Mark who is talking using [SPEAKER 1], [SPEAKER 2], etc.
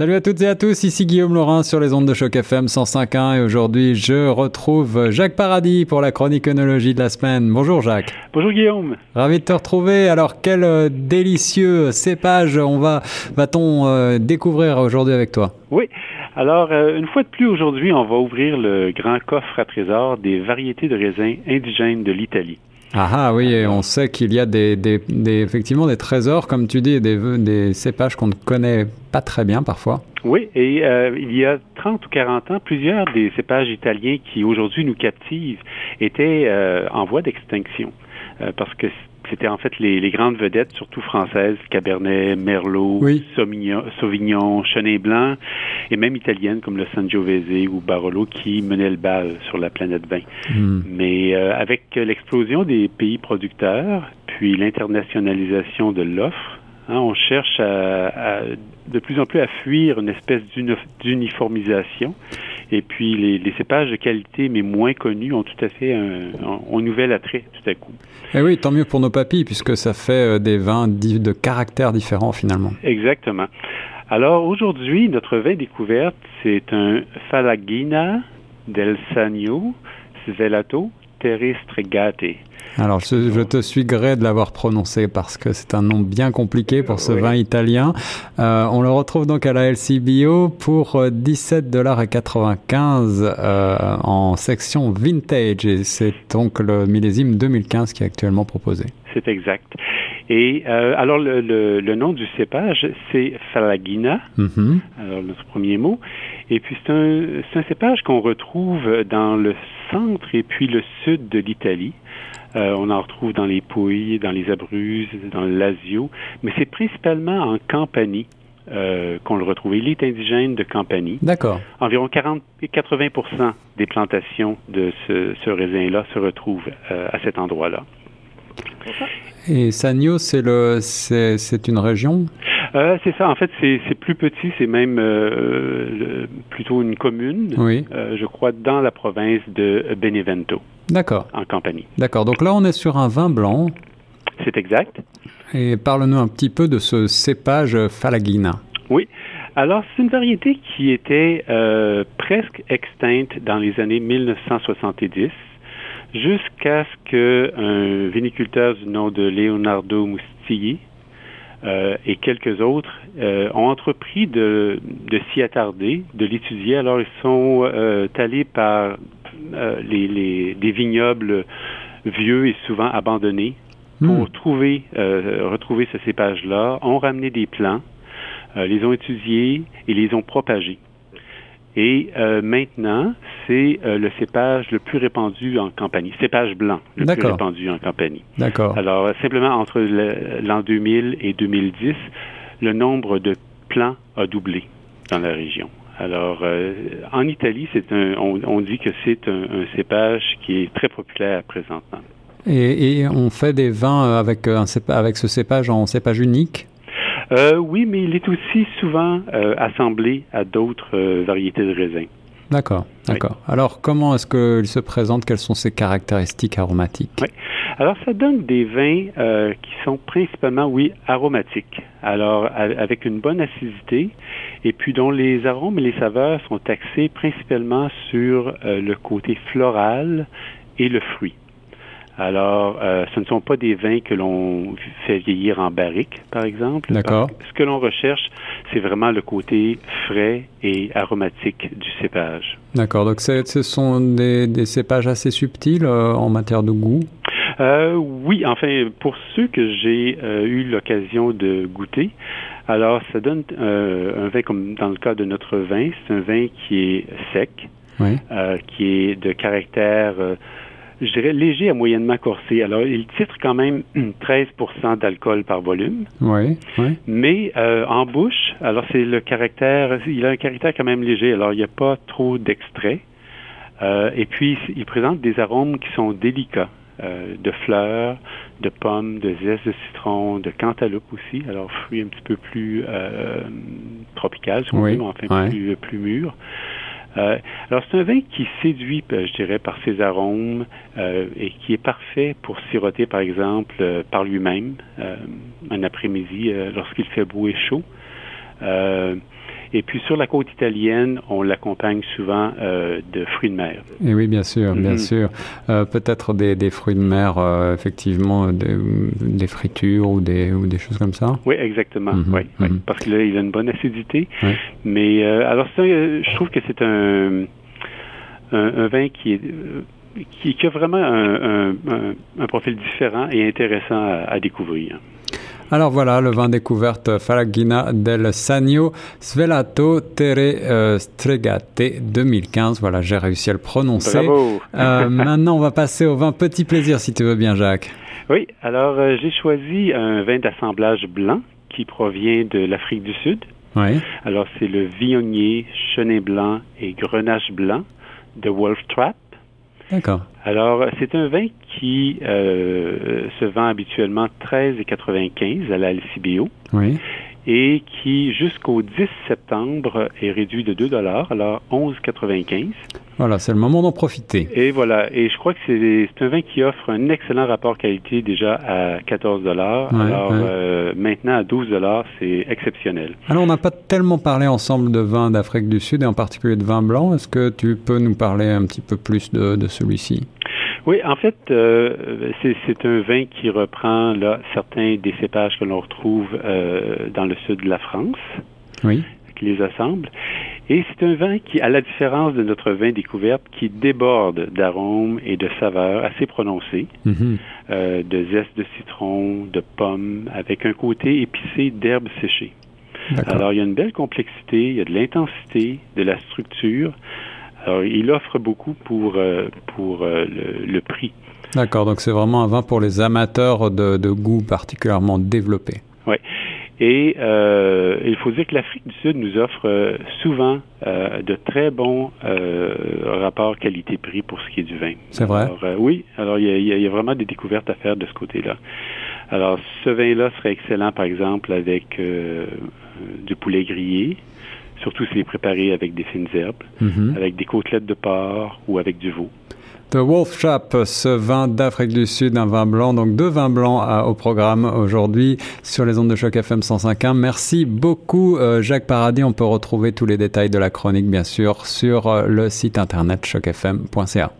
[SPEAKER 1] Salut à toutes et à tous, ici Guillaume Laurin sur les ondes de choc FM 105.1 et aujourd'hui je retrouve Jacques Paradis pour la chronique œnologie de la semaine. Bonjour Jacques.
[SPEAKER 2] Bonjour Guillaume.
[SPEAKER 1] Ravi de te retrouver. Alors quel euh, délicieux cépage on va va-t-on euh, découvrir aujourd'hui avec toi?
[SPEAKER 2] Oui. Alors euh, une fois de plus aujourd'hui, on va ouvrir le grand coffre à trésor des variétés de raisins indigènes de l'Italie.
[SPEAKER 1] Ah, ah oui, et on sait qu'il y a des, des, des, effectivement des trésors, comme tu dis, des, des cépages qu'on ne connaît pas très bien parfois.
[SPEAKER 2] Oui, et euh, il y a 30 ou 40 ans, plusieurs des cépages italiens qui aujourd'hui nous captivent étaient euh, en voie d'extinction. Euh, parce que c'était en fait les, les, grandes vedettes, surtout françaises, Cabernet, Merlot,
[SPEAKER 1] oui.
[SPEAKER 2] Sauvignon, Sauvignon, Chenin Blanc, et même italiennes comme le Sangiovese ou Barolo qui menaient le bal sur la planète vin.
[SPEAKER 1] Mm.
[SPEAKER 2] Mais euh, avec l'explosion des pays producteurs, puis l'internationalisation de l'offre, hein, on cherche à, à, de plus en plus à fuir une espèce d'uniformisation. Et puis les, les, cépages de qualité mais moins connus ont tout à fait un, nouvel attrait tout à coup.
[SPEAKER 1] Et Eh oui, tant mieux pour nos papilles puisque ça fait euh, des vins de caractères différents finalement.
[SPEAKER 2] Exactement. Alors aujourd'hui, notre vin découverte, c'est un Falagina del Sagno Svelato Terrestregate.
[SPEAKER 1] Alors, je, je, te suis gré de l'avoir prononcé parce que c'est un nom bien compliqué pour ce oui. vin italien. Euh, on le retrouve donc à la LC Bio pour 17,95$ euh, en section vintage et c'est donc le millésime 2015 qui est actuellement proposé.
[SPEAKER 2] C'est exact. Et euh, alors, le, le, le, nom du cépage, c'est Falagina,
[SPEAKER 1] -hmm.
[SPEAKER 2] alors notre premier mot. Et puis, c'est un, un, cépage qu'on retrouve dans le centre et puis le sud de l'Italie. Euh, on en retrouve dans les Pouilles, dans les Abruzzes, dans le Lazio, mais c'est principalement en Campanie. Euh, qu'on le retrouve. Il est indigène de Campanie.
[SPEAKER 1] D'accord.
[SPEAKER 2] Environ 40 80 des plantations de ce, ce raisin-là se retrouvent euh, à cet endroit-là.
[SPEAKER 1] Et Sagno, c'est le, c'est une région?
[SPEAKER 2] Euh, C'est ça. En fait, c'est plus petit. C'est même euh, le, plutôt une commune.
[SPEAKER 1] Oui.
[SPEAKER 2] Euh, je crois dans la province de Benevento.
[SPEAKER 1] D'accord.
[SPEAKER 2] En Campanie.
[SPEAKER 1] D'accord. Donc là, on est sur un vin blanc.
[SPEAKER 2] C'est exact.
[SPEAKER 1] Et parle-nous un petit peu de ce cépage Falagina.
[SPEAKER 2] Oui. Alors, c'est une variété qui était euh, presque extincte dans les années 1970 jusqu'à ce qu'un viniculteur du nom de Leonardo Mustilli euh, et quelques autres euh, ont entrepris de, de s'y attarder, de l'étudier. Alors, ils sont euh, allés par les, les, des vignobles vieux et souvent abandonnés pour
[SPEAKER 1] Hmm.
[SPEAKER 2] trouver, retrouver ce cépage-là, ont ramené des plants, les ont étudiés et les ont propagés. Et euh, maintenant, c'est euh, le cépage le plus répandu en Campanie, cépage blanc le plus répandu en Campanie.
[SPEAKER 1] D'accord.
[SPEAKER 2] Alors, simplement entre l'an 2000 et 2010, le nombre de plants a doublé dans la région. Alors, euh, en Italie, c'est un, on, on, dit que c'est un, un, cépage qui est très populaire présentement.
[SPEAKER 1] Et, et on fait des vins avec, un avec ce cépage en cépage unique?
[SPEAKER 2] Euh, oui, mais il est aussi souvent euh, assemblé à d'autres euh, variétés de raisins.
[SPEAKER 1] D'accord, d'accord. Oui. Alors, comment est-ce qu'il se présente Quelles sont ses caractéristiques aromatiques?
[SPEAKER 2] Oui. Alors, ça donne des vins euh, qui sont principalement, oui, aromatiques. Alors, avec une bonne acidité et puis dont les arômes et les saveurs sont axés principalement sur euh, le côté floral et le fruit. Alors, euh, ce ne sont pas des vins que l'on fait vieillir en barrique, par exemple.
[SPEAKER 1] D'accord.
[SPEAKER 2] Ce que l'on recherche, c'est vraiment le côté frais et aromatique du cépage.
[SPEAKER 1] D'accord. Donc, ce sont des, des, cépages assez subtils euh, en matière de goût?
[SPEAKER 2] Euh, oui, enfin, pour ceux que j'ai eu l'occasion de goûter, alors ça donne un vin comme dans le cas de notre vin, c'est un vin qui est sec,
[SPEAKER 1] oui.
[SPEAKER 2] Qui est de caractère je dirais léger à moyennement corsé. Alors, il titre quand même 13% d'alcool par volume.
[SPEAKER 1] Oui, oui.
[SPEAKER 2] Mais euh, en bouche, alors c'est le caractère, il a un caractère quand même léger. Alors, il n'y a pas trop d'extrait. Euh, et puis, il présente des arômes qui sont délicats. Euh, de fleurs, de pommes, de zeste de citron, de cantaloupe aussi. Alors, fruits un petit peu plus euh, tropical, si on
[SPEAKER 1] oui,
[SPEAKER 2] mais enfin plus, plus mûrs. Euh, alors, c'est un vin qui séduit, euh, je dirais, par ses arômes euh, et qui est parfait pour siroter, par exemple, euh, par lui-même un après-midi lorsqu'il fait beau et chaud. Et puis sur la côte italienne, on l'accompagne souvent euh, de fruits de mer.
[SPEAKER 1] Et oui, bien sûr, bien mhm. sûr. Euh, peut-être des, des, fruits de mer, euh, effectivement, des, des, fritures ou des, ou des choses comme ça.
[SPEAKER 2] Oui, exactement. Mhm, oui, oui, mhm. parce que là, il a une bonne acidité. Mais alors, ça, je trouve que c'est un, un, vin qui est qui, qui, a vraiment un, un, un, profil différent et intéressant à, à découvrir.
[SPEAKER 1] Alors voilà, le vin découverte Faragina del Sagno Svelato Tere euh, Stregate 2015. Voilà, j'ai réussi à le prononcer.
[SPEAKER 2] Bravo.
[SPEAKER 1] Euh, maintenant, on va passer au vin Petit Plaisir, si tu veux bien, Jacques.
[SPEAKER 2] Oui, alors euh, j'ai choisi un vin d'assemblage blanc qui provient de l'Afrique du Sud.
[SPEAKER 1] Oui.
[SPEAKER 2] Alors, c'est le Viognier, Chenin Blanc et Grenache Blanc de Wolf Trap.
[SPEAKER 1] D'accord.
[SPEAKER 2] Alors, c'est un vin qui euh, se vend habituellement 13,95 à la LCBO.
[SPEAKER 1] Oui.
[SPEAKER 2] Et qui, jusqu'au 10 septembre, est réduit de 2 alors 11,95
[SPEAKER 1] Voilà, c'est le moment d'en profiter.
[SPEAKER 2] Et voilà. Et je crois que c'est un vin qui offre un excellent rapport qualité déjà à 14 Alors, euh, maintenant, à 12 c'est exceptionnel.
[SPEAKER 1] Alors, on n'a pas tellement parlé ensemble de vin d'Afrique du Sud et en particulier de vin blanc. Est-ce que tu peux nous parler un petit peu plus de, de celui-ci?
[SPEAKER 2] Oui, en fait, euh, c'est un vin qui reprend là certains des cépages que l'on retrouve euh, dans le sud de la France.
[SPEAKER 1] Oui.
[SPEAKER 2] Qui les assemble. Et c'est un vin qui, à la différence de notre vin découverte, qui déborde d'arômes et de saveurs assez prononcés,
[SPEAKER 1] mm-hmm.
[SPEAKER 2] euh, de zeste de citron, de pommes, avec un côté épicé d'herbes séchées. Alors, il y a une belle complexité, il y a de l'intensité, de la structure. Alors, il offre beaucoup pour, euh, pour euh, le, prix.
[SPEAKER 1] D'accord, donc c'est vraiment un vin pour les amateurs de, de goût particulièrement développé.
[SPEAKER 2] Oui. Et euh, il faut dire que l'Afrique du Sud nous offre souvent de très bons rapports qualité-prix pour ce qui est du vin.
[SPEAKER 1] C'est vrai?
[SPEAKER 2] oui, alors il y, a, il y, a, vraiment des découvertes à faire de ce côté-là. Alors ce vin-là serait excellent, par exemple, avec du poulet grillé, surtout s'il est préparé avec des fines herbes,
[SPEAKER 1] mm-hmm.
[SPEAKER 2] avec des côtelettes de porc ou avec du veau.
[SPEAKER 1] The Wolf Shop, ce vin d'Afrique du Sud, un vin blanc, donc deux vins blancs au programme aujourd'hui sur les ondes de choc FM 105.1. Merci beaucoup euh, Jacques Paradis. On peut retrouver tous les détails de la chronique bien sûr sur euh, le site internet chocfm.ca.